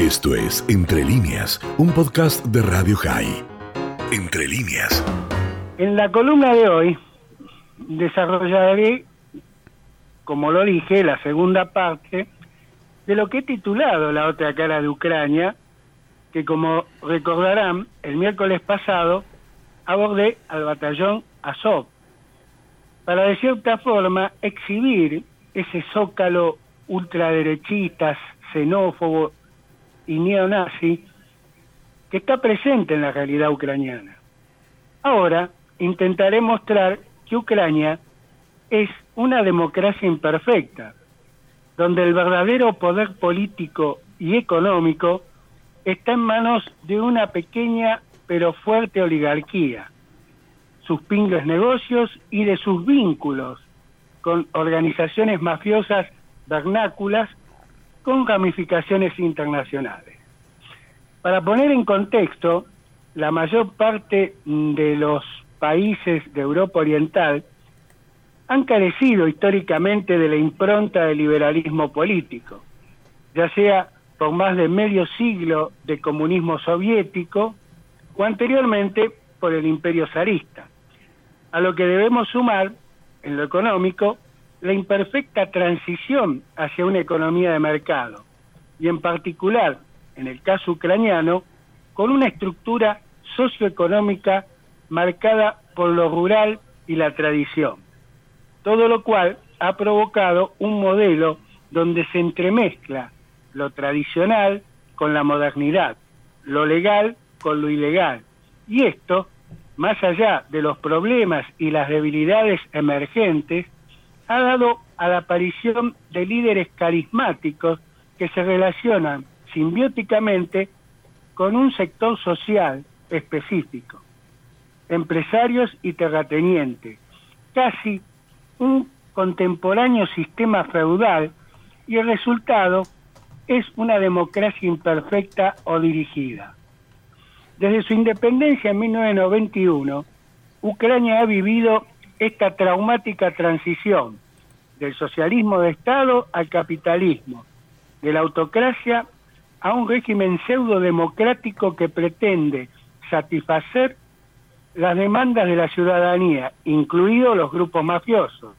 Esto es Entre líneas, un podcast de Radio High. Entre líneas. En la columna de hoy desarrollaré, como lo dije, la segunda parte de lo que he titulado La otra cara de Ucrania, que como recordarán, el miércoles pasado abordé al batallón Azov, para de cierta forma exhibir ese zócalo ultraderechista, xenófobo y neonazi que está presente en la realidad ucraniana. Ahora intentaré mostrar que Ucrania es una democracia imperfecta, donde el verdadero poder político y económico está en manos de una pequeña pero fuerte oligarquía, sus pingles negocios y de sus vínculos con organizaciones mafiosas vernáculas con ramificaciones internacionales. Para poner en contexto, la mayor parte de los países de Europa Oriental han carecido históricamente de la impronta del liberalismo político, ya sea por más de medio siglo de comunismo soviético o anteriormente por el imperio zarista, a lo que debemos sumar, en lo económico, la imperfecta transición hacia una economía de mercado, y en particular, en el caso ucraniano, con una estructura socioeconómica marcada por lo rural y la tradición. Todo lo cual ha provocado un modelo donde se entremezcla lo tradicional con la modernidad, lo legal con lo ilegal. Y esto, más allá de los problemas y las debilidades emergentes, ha dado a la aparición de líderes carismáticos que se relacionan simbióticamente con un sector social específico, empresarios y terratenientes, casi un contemporáneo sistema feudal y el resultado es una democracia imperfecta o dirigida. Desde su independencia en 1991, Ucrania ha vivido esta traumática transición del socialismo de Estado al capitalismo, de la autocracia a un régimen pseudo-democrático que pretende satisfacer las demandas de la ciudadanía, incluidos los grupos mafiosos.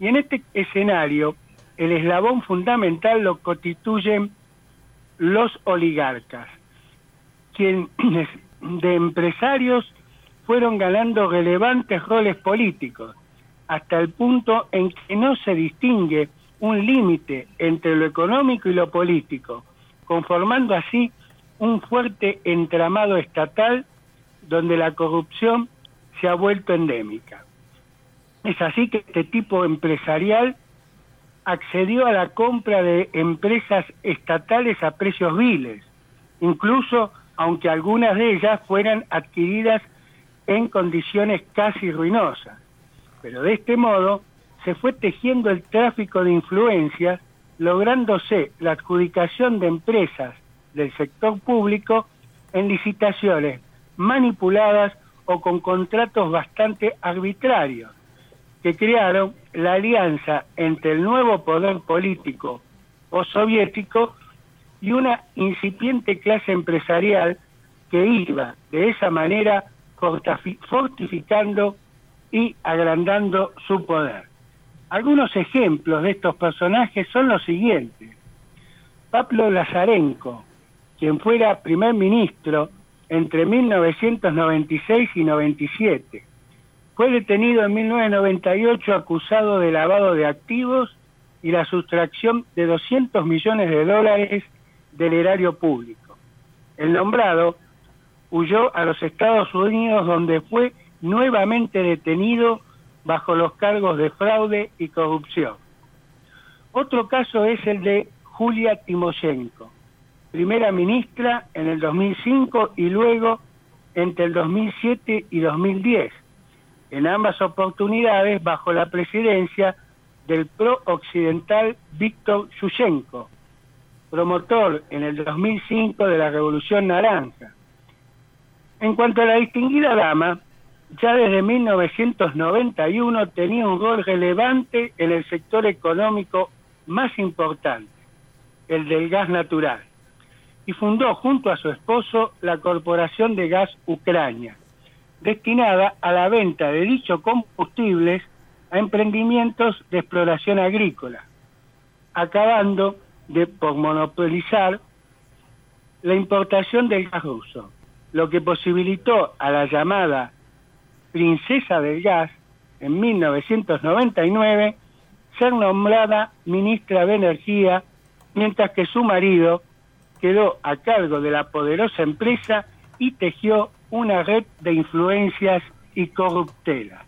Y en este escenario, el eslabón fundamental lo constituyen los oligarcas, quienes de empresarios fueron ganando relevantes roles políticos, hasta el punto en que no se distingue un límite entre lo económico y lo político, conformando así un fuerte entramado estatal donde la corrupción se ha vuelto endémica. Es así que este tipo empresarial accedió a la compra de empresas estatales a precios viles, incluso aunque algunas de ellas fueran adquiridas en condiciones casi ruinosas. Pero de este modo se fue tejiendo el tráfico de influencias, lográndose la adjudicación de empresas del sector público en licitaciones manipuladas o con contratos bastante arbitrarios, que crearon la alianza entre el nuevo poder político o soviético y una incipiente clase empresarial que iba de esa manera fortificando y agrandando su poder. Algunos ejemplos de estos personajes son los siguientes. Pablo Lazarenko, quien fuera primer ministro entre 1996 y 97, fue detenido en 1998 acusado de lavado de activos y la sustracción de 200 millones de dólares del erario público. El nombrado huyó a los Estados Unidos donde fue nuevamente detenido bajo los cargos de fraude y corrupción. Otro caso es el de Julia Timoshenko, primera ministra en el 2005 y luego entre el 2007 y 2010, en ambas oportunidades bajo la presidencia del pro-occidental Víctor Yushchenko, promotor en el 2005 de la Revolución Naranja, en cuanto a la distinguida dama, ya desde 1991 tenía un rol relevante en el sector económico más importante, el del gas natural, y fundó junto a su esposo la Corporación de Gas Ucrania, destinada a la venta de dichos combustibles a emprendimientos de exploración agrícola, acabando de por monopolizar la importación del gas ruso, lo que posibilitó a la llamada princesa del gas en 1999 ser nombrada ministra de Energía, mientras que su marido quedó a cargo de la poderosa empresa y tejió una red de influencias y corruptela.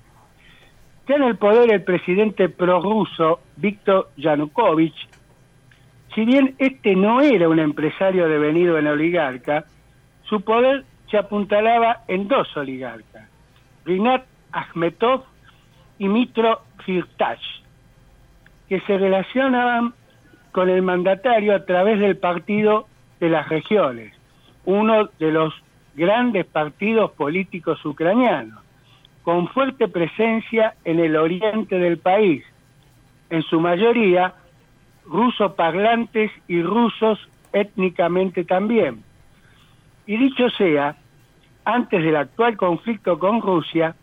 Ya en el poder el presidente prorruso Víctor Yanukovych, si bien este no era un empresario devenido en oligarca, su poder se apuntalaba en dos oligarcas, Rinat Akhmetov y Mitro Firtash, que se relacionaban con el mandatario a través del Partido de las Regiones, uno de los grandes partidos políticos ucranianos, con fuerte presencia en el oriente del país, en su mayoría rusoparlantes y rusos étnicamente también. Y dicho sea, antes del actual conflicto con Rusia,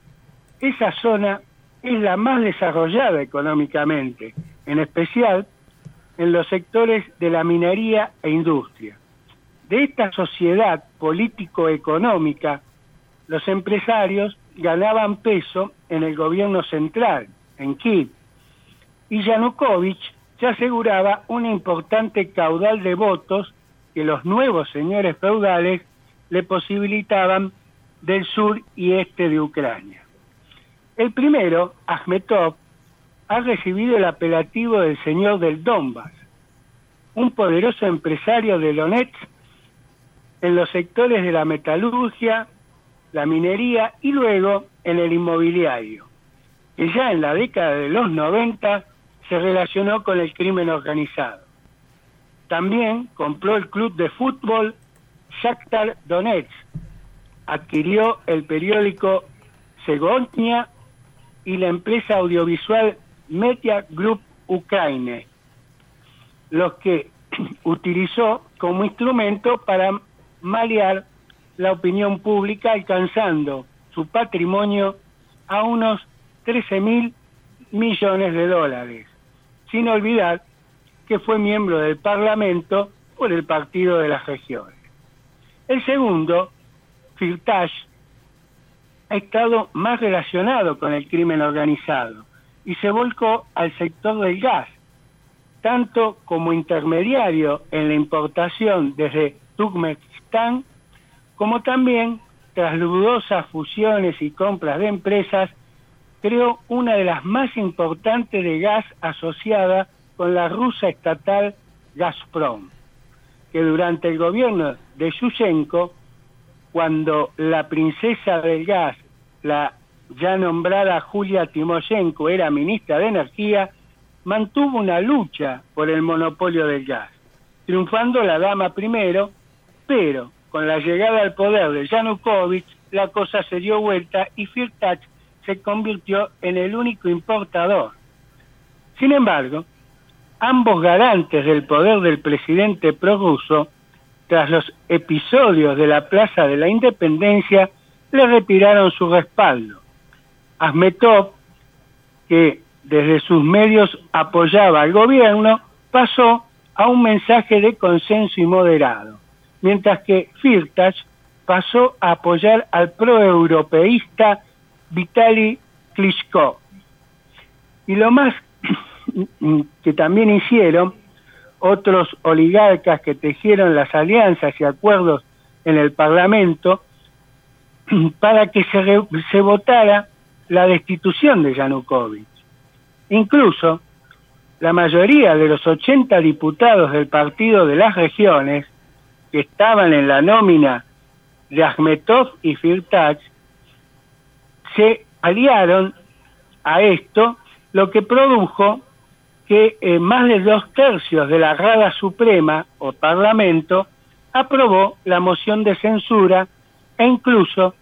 esa zona es la más desarrollada económicamente, en especial en los sectores de la minería e industria. De esta sociedad político-económica, los empresarios ganaban peso en el gobierno central, en Kiev, y Yanukovych se aseguraba un importante caudal de votos que los nuevos señores feudales le posibilitaban del sur y este de Ucrania. El primero, Akhmetov, ha recibido el apelativo del señor del Donbass, un poderoso empresario de Donetsk en los sectores de la metalurgia, la minería y luego en el inmobiliario, que ya en la década de los 90 se relacionó con el crimen organizado. También compró el club de fútbol Shakhtar Donetsk, adquirió el periódico Segonia y la empresa audiovisual Media Group Ukraine, los que utilizó como instrumento para malear la opinión pública alcanzando su patrimonio a unos 13 mil millones de dólares, sin olvidar que fue miembro del Parlamento por el Partido de las Regiones. El segundo, Firtash, ha estado más relacionado con el crimen organizado y se volcó al sector del gas, tanto como intermediario en la importación desde Turkmenistán, como también tras dudosas fusiones y compras de empresas, creó una de las más importantes de gas asociada con la rusa estatal Gazprom, que durante el gobierno de Yushchenko, cuando la princesa del gas, la ya nombrada Julia Timoshenko, era ministra de Energía, mantuvo una lucha por el monopolio del gas, triunfando la dama primero, pero con la llegada al poder de Yanukovych, la cosa se dio vuelta y Firtash se convirtió en el único importador. Sin embargo, ambos garantes del poder del presidente prorruso, tras los episodios de la Plaza de la Independencia, le retiraron su respaldo. Asmetov, que desde sus medios apoyaba al gobierno, pasó a un mensaje de consenso y moderado, mientras que Firtash pasó a apoyar al proeuropeísta Vitaly Klitschko. Y lo más que también hicieron otros oligarcas que tejieron las alianzas y acuerdos en el Parlamento para que se, se votara la destitución de Yanukovych. Incluso la mayoría de los 80 diputados del Partido de las Regiones que estaban en la nómina de Akhmetov y Firtash se aliaron a esto, lo que produjo que eh, más de dos tercios de la Rada Suprema o Parlamento aprobó la moción de censura e incluso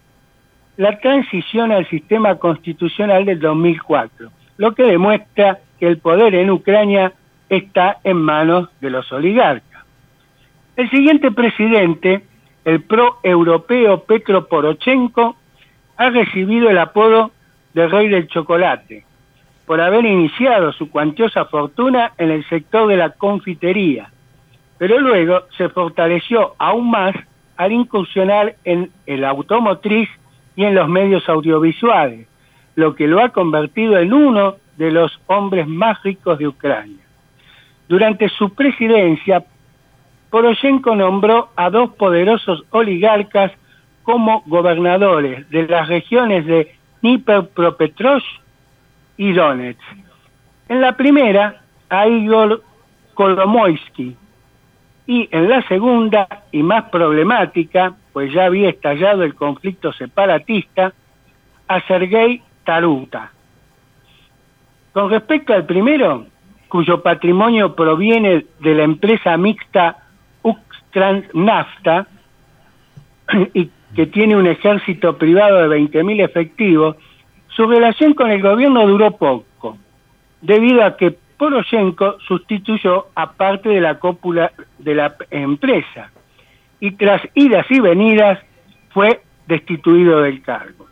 la transición al sistema constitucional del 2004, lo que demuestra que el poder en Ucrania está en manos de los oligarcas. El siguiente presidente, el pro-europeo Petro Porochenko, ha recibido el apodo de Rey del Chocolate por haber iniciado su cuantiosa fortuna en el sector de la confitería, pero luego se fortaleció aún más al incursionar en el automotriz y en los medios audiovisuales, lo que lo ha convertido en uno de los hombres más ricos de Ucrania. Durante su presidencia, Poroshenko nombró a dos poderosos oligarcas como gobernadores de las regiones de Dnipropetrovsk y Donetsk. En la primera, a Igor Kolomoisky, y en la segunda, y más problemática, pues ya había estallado el conflicto separatista, a Sergei Taruta. Con respecto al primero, cuyo patrimonio proviene de la empresa mixta Nafta y que tiene un ejército privado de 20.000 efectivos, su relación con el gobierno duró poco, debido a que Poroshenko sustituyó a parte de la cópula de la empresa y tras idas y venidas fue destituido del cargo.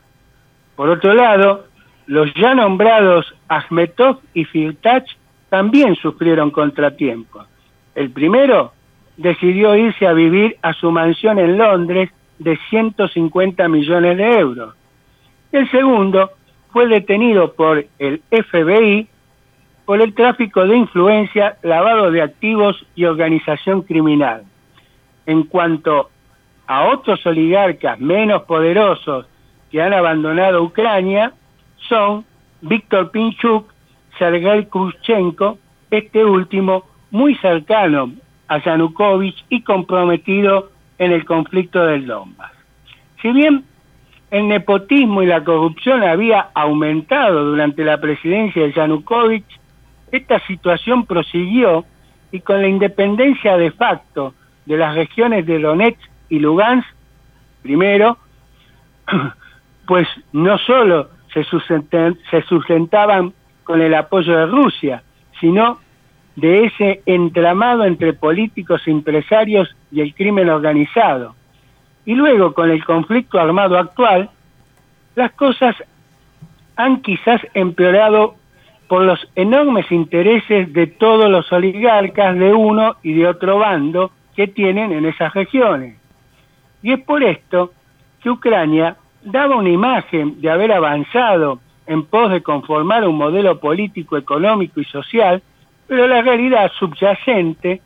Por otro lado, los ya nombrados Akhmetov y Firtach también sufrieron contratiempos. El primero decidió irse a vivir a su mansión en Londres de 150 millones de euros. El segundo fue detenido por el FBI por el tráfico de influencia, lavado de activos y organización criminal. En cuanto a otros oligarcas menos poderosos que han abandonado Ucrania, son Víctor Pinchuk, Sergei Khrushchenko, este último muy cercano a Yanukovych y comprometido en el conflicto del Donbass. Si bien el nepotismo y la corrupción había aumentado durante la presidencia de Yanukovych, esta situación prosiguió y con la independencia de facto de las regiones de Donetsk y Lugansk, primero, pues no solo se, se sustentaban con el apoyo de Rusia, sino de ese entramado entre políticos, empresarios y el crimen organizado. Y luego, con el conflicto armado actual, las cosas han quizás empeorado por los enormes intereses de todos los oligarcas de uno y de otro bando que tienen en esas regiones. Y es por esto que Ucrania daba una imagen de haber avanzado en pos de conformar un modelo político, económico y social pero la realidad subyacente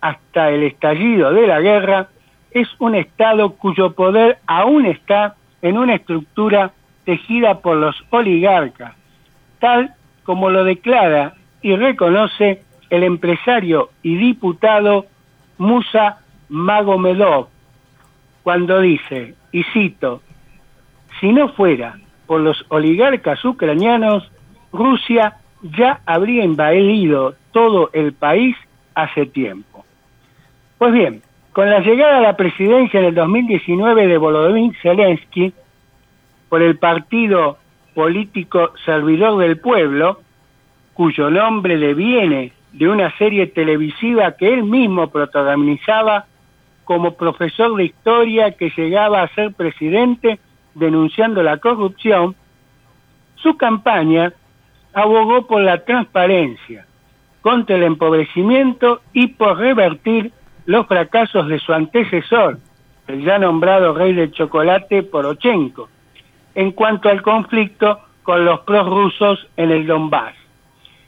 hasta el estallido de la guerra es un Estado cuyo poder aún está en una estructura tejida por los oligarcas, tal como lo declara y reconoce el empresario y diputado Musa Magomedov, cuando dice, y cito, si no fuera por los oligarcas ucranianos, Rusia ya habría invadido todo el país hace tiempo. Pues bien, con la llegada a la presidencia en el 2019 de Volodymyr Zelensky por el partido político Servidor del Pueblo, cuyo nombre le viene de una serie televisiva que él mismo protagonizaba como profesor de historia que llegaba a ser presidente denunciando la corrupción, su campaña abogó por la transparencia, contra el empobrecimiento y por revertir los fracasos de su antecesor, el ya nombrado rey del chocolate Porochenko, en cuanto al conflicto con los prorrusos en el Donbass.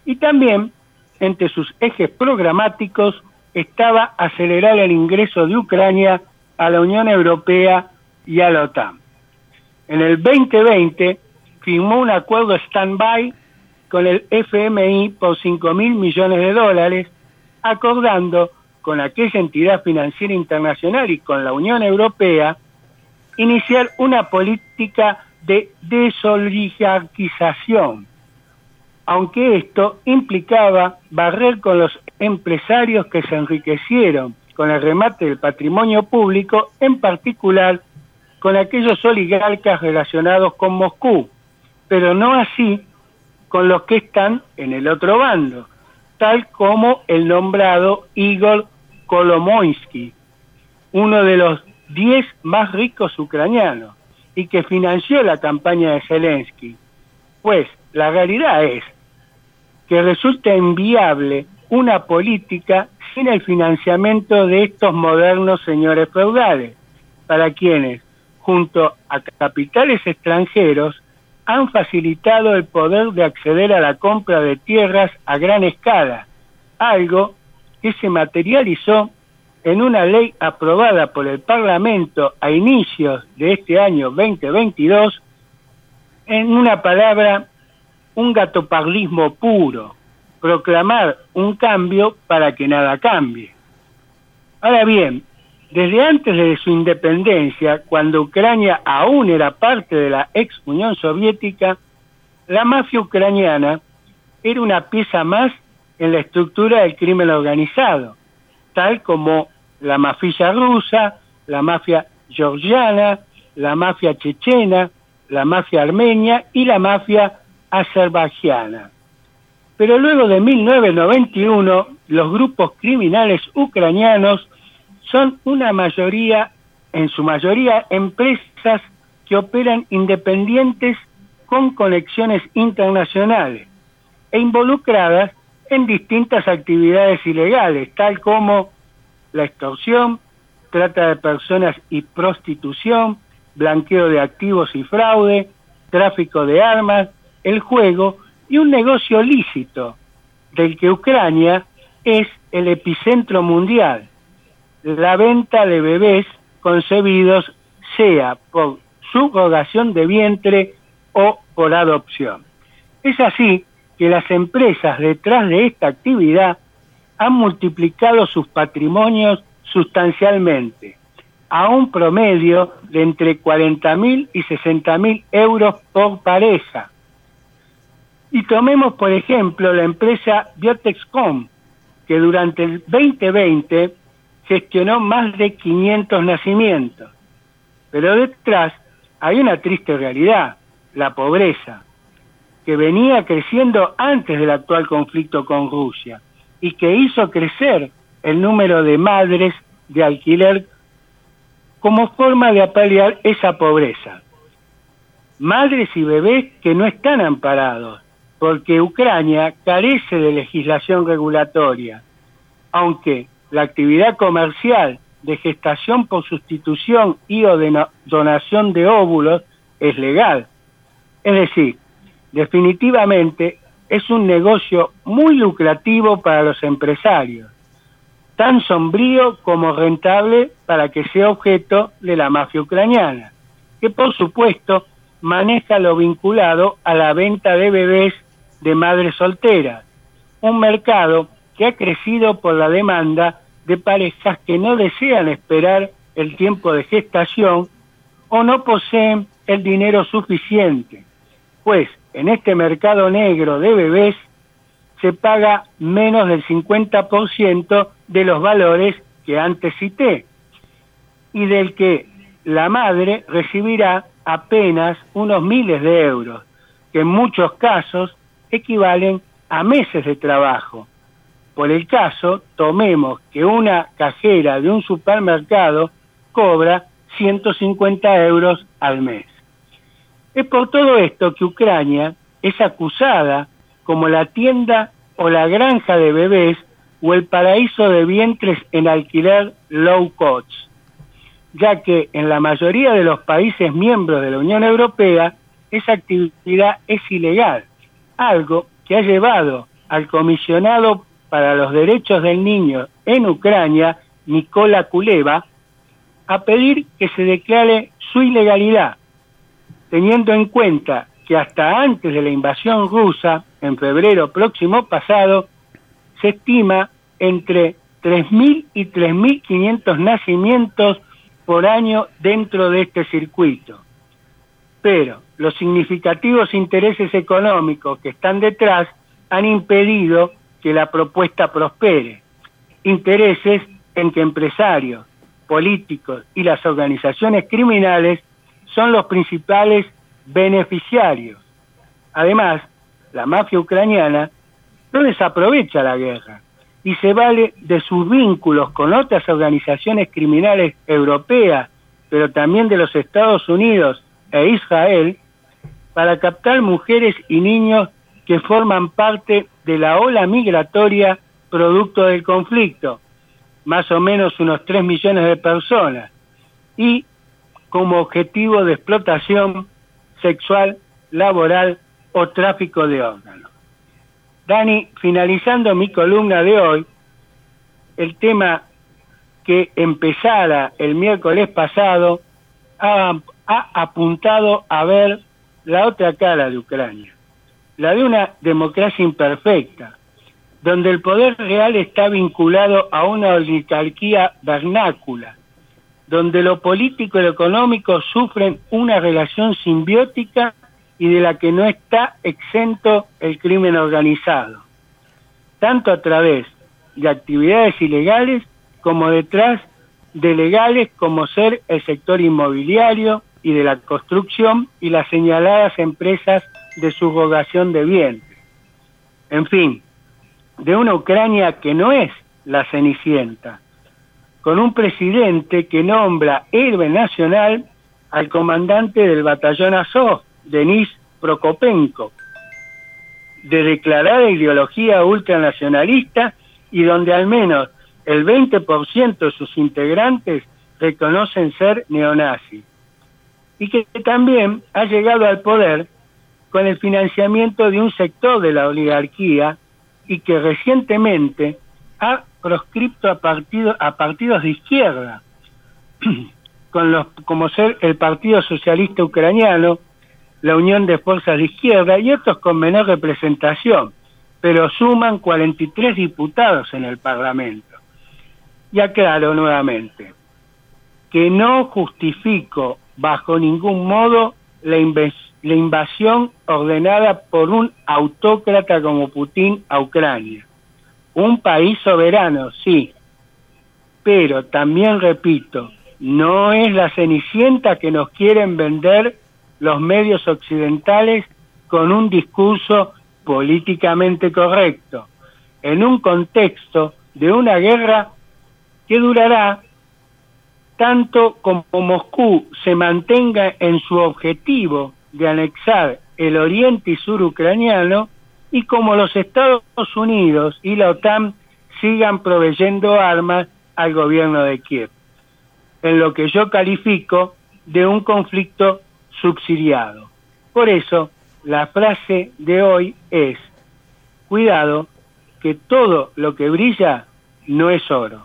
Y también, entre sus ejes programáticos, estaba acelerar el ingreso de Ucrania a la Unión Europea y a la OTAN. En el 2020 firmó un acuerdo stand-by con el FMI por 5 mil millones de dólares, acordando con aquella entidad financiera internacional y con la Unión Europea iniciar una política de desoligarquización, aunque esto implicaba barrer con los empresarios que se enriquecieron con el remate del patrimonio público, en particular con aquellos oligarcas relacionados con Moscú, pero no así con los que están en el otro bando, tal como el nombrado Igor Kolomoisky, uno de los diez más ricos ucranianos, y que financió la campaña de Zelensky. Pues la realidad es que resulta inviable una política sin el financiamiento de estos modernos señores feudales, para quienes, junto a capitales extranjeros, han facilitado el poder de acceder a la compra de tierras a gran escala, algo que se materializó en una ley aprobada por el Parlamento a inicios de este año 2022, en una palabra, un gatoparlismo puro, proclamar un cambio para que nada cambie. Ahora bien, desde antes de su independencia, cuando Ucrania aún era parte de la ex Unión Soviética, la mafia ucraniana era una pieza más en la estructura del crimen organizado, tal como la mafia rusa, la mafia georgiana, la mafia chechena, la mafia armenia y la mafia azerbaiyana. Pero luego de 1991, los grupos criminales ucranianos son una mayoría, en su mayoría, empresas que operan independientes con conexiones internacionales e involucradas en distintas actividades ilegales, tal como la extorsión, trata de personas y prostitución, blanqueo de activos y fraude, tráfico de armas, el juego y un negocio lícito del que Ucrania es el epicentro mundial. La venta de bebés concebidos sea por subrogación de vientre o por adopción. Es así que las empresas detrás de esta actividad han multiplicado sus patrimonios sustancialmente, a un promedio de entre 40.000 y 60.000 euros por pareja. Y tomemos, por ejemplo, la empresa Biotexcom, que durante el 2020 gestionó más de 500 nacimientos. Pero detrás hay una triste realidad, la pobreza que venía creciendo antes del actual conflicto con Rusia y que hizo crecer el número de madres de alquiler como forma de apalear esa pobreza. Madres y bebés que no están amparados, porque Ucrania carece de legislación regulatoria, aunque la actividad comercial de gestación por sustitución y o de donación de óvulos es legal. Es decir, definitivamente es un negocio muy lucrativo para los empresarios, tan sombrío como rentable para que sea objeto de la mafia ucraniana, que por supuesto maneja lo vinculado a la venta de bebés de madres solteras, un mercado que ha crecido por la demanda de parejas que no desean esperar el tiempo de gestación o no poseen el dinero suficiente, pues en este mercado negro de bebés se paga menos del 50% de los valores que antes cité y del que la madre recibirá apenas unos miles de euros, que en muchos casos equivalen a meses de trabajo. Por el caso, tomemos que una cajera de un supermercado cobra 150 euros al mes. Es por todo esto que Ucrania es acusada como la tienda o la granja de bebés o el paraíso de vientres en alquiler low cost, ya que en la mayoría de los países miembros de la Unión Europea esa actividad es ilegal, algo que ha llevado al comisionado para los derechos del niño en Ucrania, Nicola Kuleva, a pedir que se declare su ilegalidad teniendo en cuenta que hasta antes de la invasión rusa, en febrero próximo pasado, se estima entre 3.000 y 3.500 nacimientos por año dentro de este circuito. Pero los significativos intereses económicos que están detrás han impedido que la propuesta prospere. Intereses en que empresarios, políticos y las organizaciones criminales son los principales beneficiarios. Además, la mafia ucraniana no desaprovecha la guerra, y se vale de sus vínculos con otras organizaciones criminales europeas, pero también de los Estados Unidos e Israel, para captar mujeres y niños que forman parte de la ola migratoria producto del conflicto, más o menos unos 3 millones de personas, y como objetivo de explotación sexual, laboral o tráfico de órganos. Dani, finalizando mi columna de hoy, el tema que empezara el miércoles pasado ha, apuntado a ver la otra cara de Ucrania, la de una democracia imperfecta, donde el poder real está vinculado a una oligarquía vernácula, donde lo político y lo económico sufren una relación simbiótica y de la que no está exento el crimen organizado, tanto a través de actividades ilegales como detrás de legales como ser el sector inmobiliario y de la construcción y las señaladas empresas de subrogación de bienes. En fin, de una Ucrania que no es la cenicienta, con un presidente que nombra héroe nacional al comandante del batallón Azov, Denis Prokopenko, de declarada ideología ultranacionalista y donde al menos el 20% de sus integrantes reconocen ser neonazis. Y que también ha llegado al poder con el financiamiento de un sector de la oligarquía y que recientemente ha proscripto a, partido, a partidos de izquierda, con los, como ser el Partido Socialista Ucraniano, la Unión de Fuerzas de Izquierda y otros con menor representación, pero suman 43 diputados en el Parlamento. Y aclaro nuevamente que no justifico bajo ningún modo la, la invasión ordenada por un autócrata como Putin a Ucrania. Un país soberano, sí, pero también repito, no es la cenicienta que nos quieren vender los medios occidentales con un discurso políticamente correcto, en un contexto de una guerra que durará tanto como Moscú se mantenga en su objetivo de anexar el oriente y sur ucraniano y como los Estados Unidos y la OTAN sigan proveyendo armas al gobierno de Kiev, en lo que yo califico de un conflicto subsidiado. Por eso, la frase de hoy es, cuidado, que todo lo que brilla no es oro.